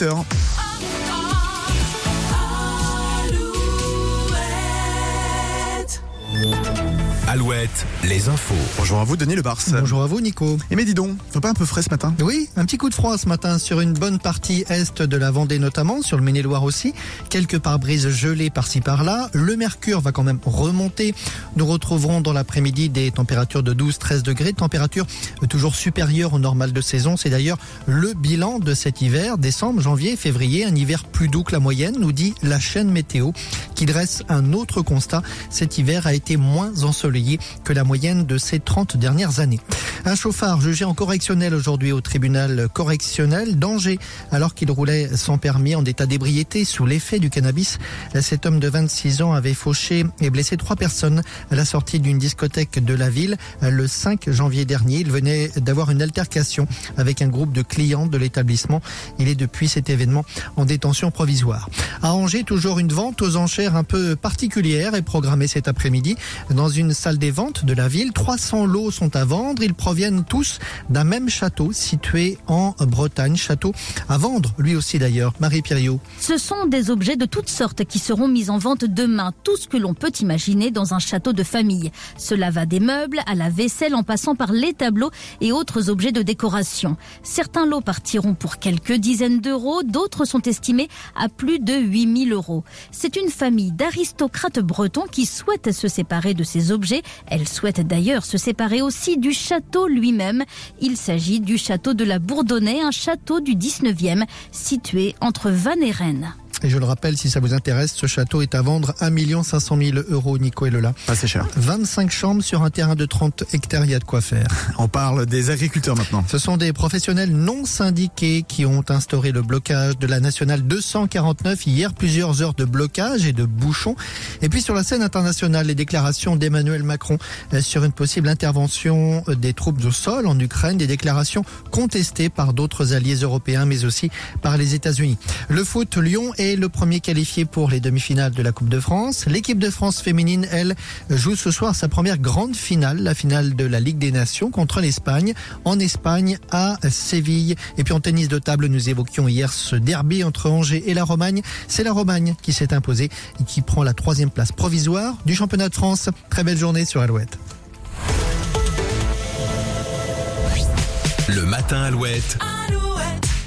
8h. Alouette, les infos. Bonjour à vous, Denis Le Bars. Bonjour à vous, Nico. Et mais dis donc, fait pas un peu frais ce matin? Oui, un petit coup de froid ce matin sur une bonne partie est de la Vendée notamment, sur le Maine-et-Loire aussi. Quelques pare-brises gelées par-ci par-là. Le mercure va quand même remonter. Nous retrouverons dans l'après-midi des températures de 12-13 degrés, température toujours supérieure au normal de saison. C'est d'ailleurs le bilan de cet hiver, décembre, janvier, février, un hiver plus doux que la moyenne, nous dit la chaîne météo, qui dresse un autre constat. Cet hiver a été moins ensoleillé que la moyenne de ces 30 dernières années. Un chauffard jugé en correctionnel aujourd'hui au tribunal correctionnel d'Angers alors qu'il roulait sans permis en état d'ébriété sous l'effet du cannabis. Cet homme de 26 ans avait fauché et blessé trois personnes à la sortie d'une discothèque de la ville le 5 janvier dernier. Il venait d'avoir une altercation avec un groupe de clients de l'établissement. Il est depuis cet événement en détention provisoire. À Angers, toujours une vente aux enchères un peu particulière est programmée cet après-midi dans une salle des ventes de la ville. 300 lots sont à vendre. Ils proviennent tous d'un même château situé en Bretagne. Château à vendre, lui aussi d'ailleurs. Marie Piriot. Ce sont des objets de toutes sortes qui seront mis en vente demain. Tout ce que l'on peut imaginer dans un château de famille. Cela va des meubles à la vaisselle en passant par les tableaux et autres objets de décoration. Certains lots partiront pour quelques dizaines d'euros. D'autres sont estimés à plus de 8000 euros. C'est une famille d'aristocrates bretons qui souhaitent se séparer de ces objets. Elle souhaite d'ailleurs se séparer aussi du château lui-même. Il s'agit du château de la Bourdonnais, un château du 19e situé entre Vannes et Rennes. Et je le rappelle, si ça vous intéresse, ce château est à vendre 1 500 000 euros, Nico et Lola. Pas c'est cher. 25 chambres sur un terrain de 30 hectares, il y a de quoi faire. On parle des agriculteurs maintenant. Ce sont des professionnels non syndiqués qui ont instauré le blocage de la nationale 249 hier, plusieurs heures de blocage et de bouchons. Et puis sur la scène internationale, les déclarations d'Emmanuel Macron sur une possible intervention des troupes au sol en Ukraine, des déclarations contestées par d'autres alliés européens, mais aussi par les États-Unis. Le foot, Lyon est le premier qualifié pour les demi-finales de la Coupe de France. L'équipe de France féminine, elle, joue ce soir sa première grande finale, la finale de la Ligue des Nations contre l'Espagne, en Espagne, à Séville. Et puis en tennis de table, nous évoquions hier ce derby entre Angers et la Romagne. C'est la Romagne qui s'est imposée et qui prend la troisième place provisoire du championnat de France. Très belle journée sur Alouette. Le matin Alouette.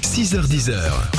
6h10.